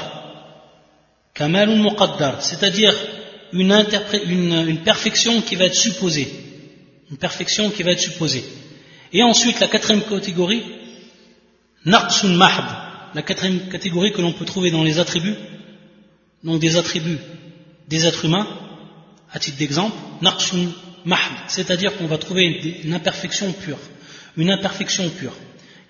Speaker 1: Kamalun muqaddar, c'est-à-dire une, perfection qui va être supposée. Une perfection qui va être supposée. Et ensuite, la quatrième catégorie, naqsun mahd. La quatrième catégorie que l'on peut trouver dans les attributs, donc des attributs des êtres humains, à titre d'exemple, naqsun mahd, c'est-à-dire qu'on va trouver une imperfection pure. Une imperfection pure.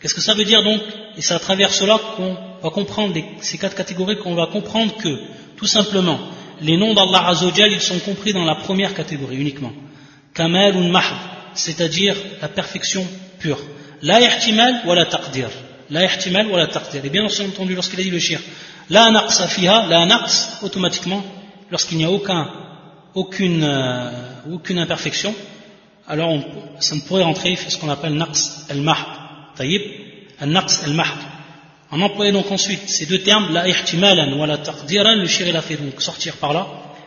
Speaker 1: Qu'est-ce que ça veut dire donc? Et c'est à travers cela qu'on va comprendre ces quatre catégories, qu'on va comprendre que, tout simplement, les noms d'Allah Azzawajal, ils sont compris dans la première catégorie uniquement. Kamal ou mahd, c'est-à-dire la perfection pure. La ihtimal ou la taqdir. La ihtimal ou la taqdir. Et bien entendu, lorsqu'il a dit le shir, la naqsa fiha, la naqs, automatiquement, lorsqu'il n'y a aucun, aucune, euh, aucune imperfection, alors on, ça ne pourrait rentrer ce qu'on appelle naqs al-mahd. Taïb, al-naqs al-mahd. On employait donc ensuite ces deux termes, la ihtimalan wa la taqdiran, le shir il a fait donc sortir par là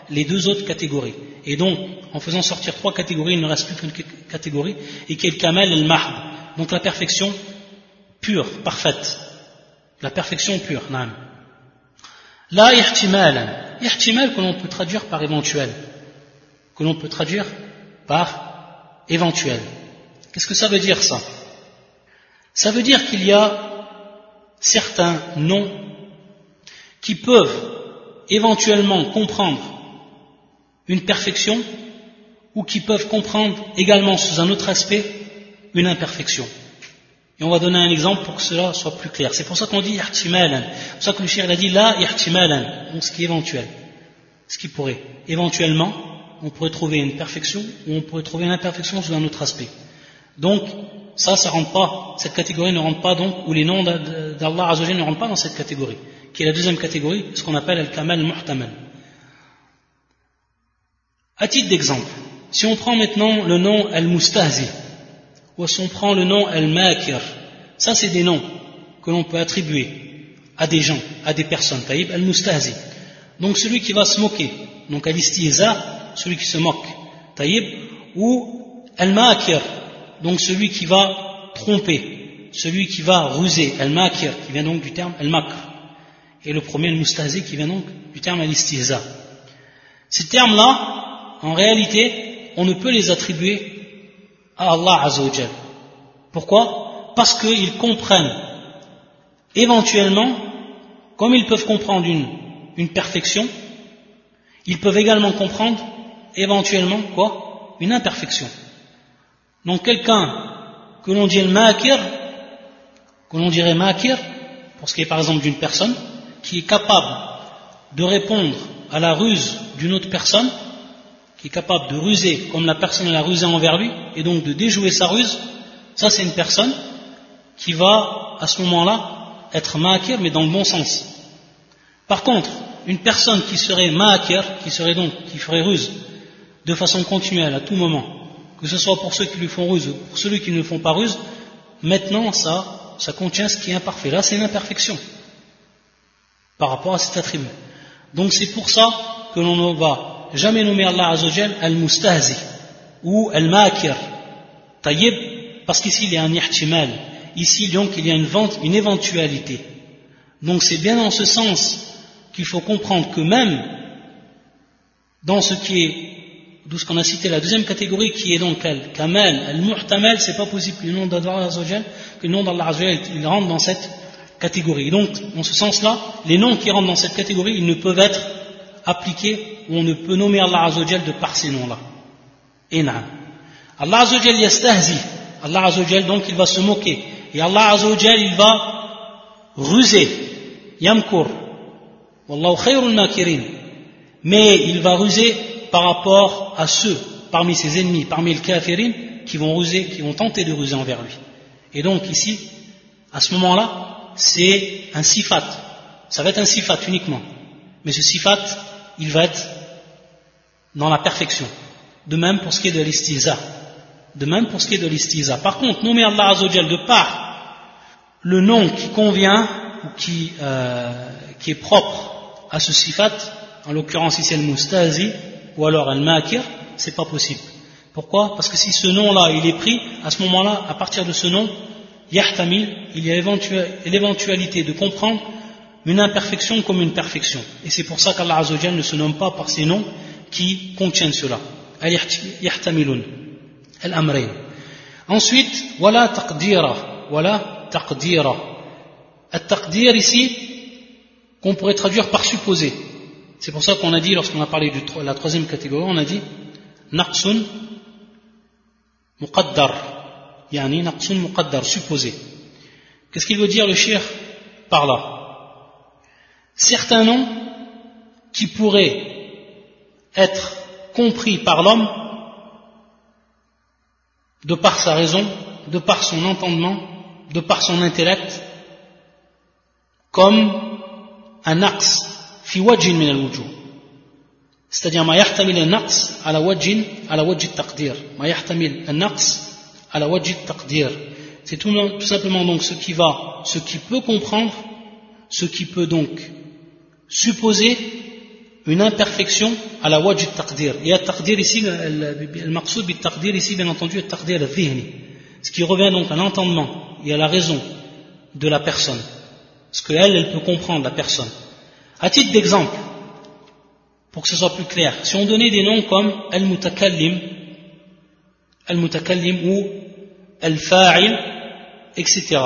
Speaker 1: les deux autres catégories. Et donc, en faisant sortir trois catégories, il ne reste plus qu'une catégorie, et qui est le kamal. Donc la perfection pure, parfaite. La perfection pure, naam. La ihtimalan. Ihtimal que l'on peut traduire par éventuel. Que l'on peut traduire par éventuel. Qu'est-ce que ça veut dire ça? Ça veut dire qu'il y a certains noms qui peuvent éventuellement comprendre une perfection ou qui peuvent comprendre également sous un autre aspect une imperfection. Et on va donner un exemple pour que cela soit plus clair. C'est pour ça qu'on dit ihtimalan. C'est pour ça que le shir a dit la ihtimalan, donc ce qui est éventuel. Ce qui pourrait. Éventuellement, on pourrait trouver une perfection ou on pourrait trouver une imperfection sous un autre aspect. Donc, ça, ça rentre pas, cette catégorie ne rentre pas donc, ou les noms d'Allah Azzawajal ne rentrent pas dans cette catégorie, qui est la deuxième catégorie, ce qu'on appelle Al-Kamal Muhtamal. À titre d'exemple, si on prend maintenant le nom Al-Mustahzi, ou si on prend le nom Al-Makir, ça c'est des noms que l'on peut attribuer à des gens, à des personnes, taïb, Al-Mustahzi. Donc celui qui va se moquer, donc Al-Istiza, celui qui se moque, taïb, ou Al-Makir, donc celui qui va tromper, celui qui va ruser, al-makir, qui vient donc du terme al-makr, et le premier al-mustazi, qui vient donc du terme al-istihza. Ces termes-là, en réalité, on ne peut les attribuer à Allah Azzawajal. Pourquoi? Parce qu'ils comprennent éventuellement, comme ils peuvent comprendre une, une perfection, ils peuvent également comprendre éventuellement quoi? Une imperfection. Donc quelqu'un que l'on dit makir, que l'on dirait makir, pour ce qui est par exemple d'une personne, qui est capable de répondre à la ruse d'une autre personne, qui est capable de ruser comme la personne l'a rusé envers lui, et donc de déjouer sa ruse, ça c'est une personne qui va à ce moment-là être makir, mais dans le bon sens. Par contre, une personne qui serait makir, qui serait donc, qui ferait ruse de façon continuelle à tout moment, que ce soit pour ceux qui lui font ruse ou pour ceux qui ne font pas ruse, maintenant ça, ça contient ce qui est imparfait. Là, c'est une imperfection par rapport à cet attribut. Donc c'est pour ça que l'on ne va jamais nommer Allah Azzawajal al-mustahzi ou al-makir, tayyib, parce qu'ici il y a un ihtimal, ici donc il y a une, vente, une éventualité. Donc c'est bien dans ce sens qu'il faut comprendre que même dans ce qui est d'où ce qu'on a cité la deuxième catégorie qui est donc al kamal. Al muhtamal c'est pas possible que le nom d'Allah que le nom d'Allah il rentre dans cette catégorie. Donc en ce sens là les noms qui rentrent dans cette catégorie ils ne peuvent être appliqués ou on ne peut nommer Allah de par ces noms là et non Allah Azzawajal yastahzi. Allah Azzawajal donc il va se moquer. Et Allah Azzawajal il va ruser. Yamkur. Wallahu khayrul makirin. Mais il va ruser par rapport à ceux parmi ses ennemis, parmi les kafirin, qui vont ruser, qui tenter de ruser envers lui. Et donc ici, à ce moment-là, c'est un sifat. Ça va être un sifat uniquement. Mais ce sifat, il va être dans la perfection. De même pour ce qui est de l'istiza. De même pour ce qui est de l'istiza. Par contre, nommer Allah Azzawajal de part le nom qui convient ou qui, euh, qui est propre à ce sifat, en l'occurrence ici al-mustazi, ou alors al-makir, c'est pas possible. Pourquoi? Parce que si ce nom-là, il est pris, à ce moment-là, à partir de ce nom, yahtamil, il y a l'éventualité de comprendre une imperfection comme une perfection. Et c'est pour ça qu'Allah Azzawajal ne se nomme pas par ces noms qui contiennent cela. Yahtamilun. Al-amrain. Ensuite, wala taqdira. Wala taqdira. Al-taqdir ici, qu'on pourrait traduire par supposé. C'est pour ça qu'on a dit, lorsqu'on a parlé de la troisième catégorie, on a dit naqsun muqaddar. Yani naqsun muqaddar, supposé. Qu'est-ce qu'il veut dire le shir par là? Certains noms qui pourraient être compris par l'homme de par sa raison, de par son entendement, de par son intellect, comme un axe fi wajhin min al-wujuh. C'est-à-dire, ma yahtamil un-naqs ala wajhin ala wajh taqdir. Ma yahtamil un-naqs ala wajh taqdir. C'est tout, tout simplement donc ce qui va, ce qui peut comprendre, ce qui peut donc supposer une imperfection à la wajh taqdir. Et à taqdir ici, le maqsoud bit taqdir ici, bien entendu, est taqdir al Ce qui revient donc à l'entendement et à la raison de la personne. Ce qu'elle, elle peut comprendre, la personne. À titre d'exemple, pour que ce soit plus clair, si on donnait des noms comme al-mutakallim, al-mutakallim ou al-fa'il, etc.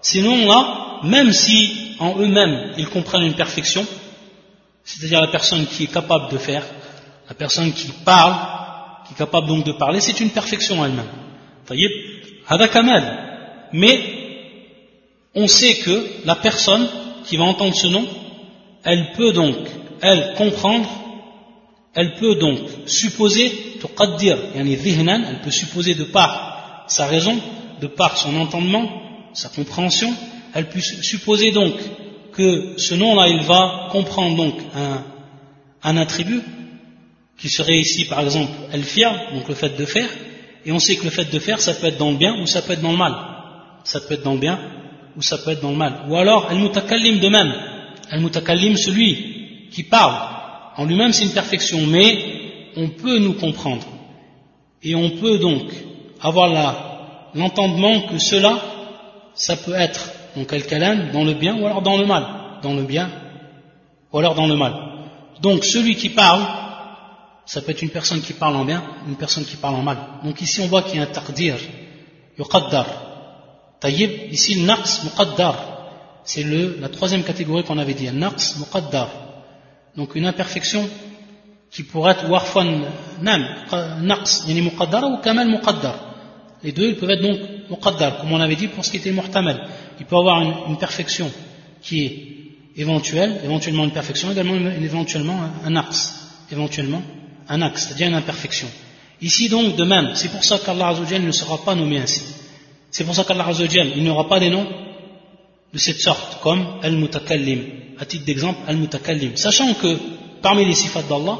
Speaker 1: Ces noms-là, même si en eux-mêmes ils comprennent une perfection, c'est-à-dire la personne qui est capable de faire, la personne qui parle, qui est capable donc de parler, c'est une perfection elle-même. voyez, kamal. Mais on sait que la personne qui va entendre ce nom, elle peut donc, elle, comprendre, elle peut donc supposer, elle peut supposer de par sa raison, de par son entendement, sa compréhension, elle peut supposer donc que ce nom-là, il va comprendre donc un, attribut, qui serait ici par exemple el-fia, donc le fait de faire, et on sait que le fait de faire, ça peut être dans le bien ou ça peut être dans le mal. Ça peut être dans le bien ou ça peut être dans le mal. Ou alors, el-mutakallim de même. El-mutakallim, celui qui parle, en lui-même c'est une perfection, mais on peut nous comprendre. Et on peut donc avoir l'entendement que cela, ça peut être dans le bien ou alors dans le mal, dans le bien ou alors dans le mal. Donc celui qui parle, ça peut être une personne qui parle en bien, une personne qui parle en mal. Donc ici on voit qu'il y a un taqdir, yuqaddar. Tayyib, ici le naqs muqaddar, c'est la troisième catégorie qu'on avait dit, un naqs muqaddar. Donc une imperfection qui pourrait être warfan nam, naqs, yani muqaddar ou kamal muqaddar. Les deux, ils peuvent être donc muqaddar, comme on avait dit pour ce qui était muhtamal il peut avoir une, perfection qui est éventuelle, éventuellement une perfection, également éventuellement un, axe, éventuellement un axe, c'est-à-dire une imperfection. Ici donc, de même, c'est pour ça qu'Allah ne sera pas nommé ainsi. C'est pour ça qu'Allah il n'aura pas des noms de cette sorte, comme Al-Mutakallim. À titre d'exemple, Al-Mutakallim. Sachant que, parmi les sifats d'Allah,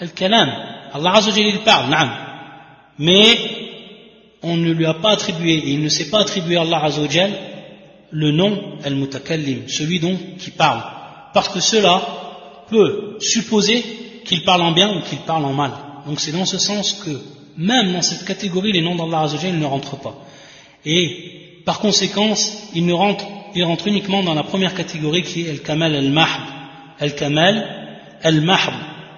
Speaker 1: Al-Kalam, Allah Azzawajal il parle, na'am. Mais, on ne lui a pas attribué, et il ne s'est pas attribué à Allah Azzawajal le nom al-mutakallim, celui donc qui parle. Parce que cela peut supposer qu'il parle en bien ou qu'il parle en mal. Donc c'est dans ce sens que même dans cette catégorie, les noms d'Allah Azzawajal ne rentrent pas. Et par conséquent, ils ne rentrent, ils rentrent uniquement dans la première catégorie qui est al-kamal al-mahb. Al-kamal al-mahb.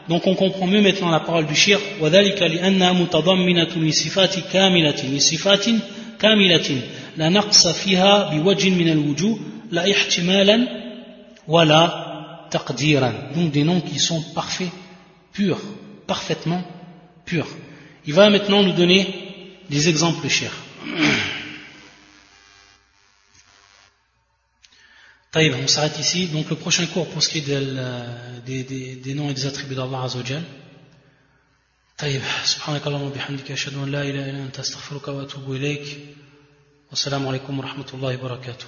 Speaker 1: Donc on comprend mieux maintenant la parole du shir. وَذَلِكَ لِأَنَّهَا مُتَضَمِّنَةٌ لِصِفَاتِ كَامِلَةٍ لِصِفَاتٍ كَامِلَةٍ la naqsa fiha biwajin min al-wujuh la ihtimalan wa la taqdiran donc des noms qui sont parfaits purs parfaitement purs il va maintenant nous donner des exemples chers on s'arrête ici. Donc le prochain cours pour ce qui est des, des, des noms et des attributs d'Allah Azzawajal. طيب سبحانك اللهم وبحمدك أشهد أن لا إله إلا أنت أستغفرك وأتوب إليك والسلام عليكم ورحمة الله وبركاته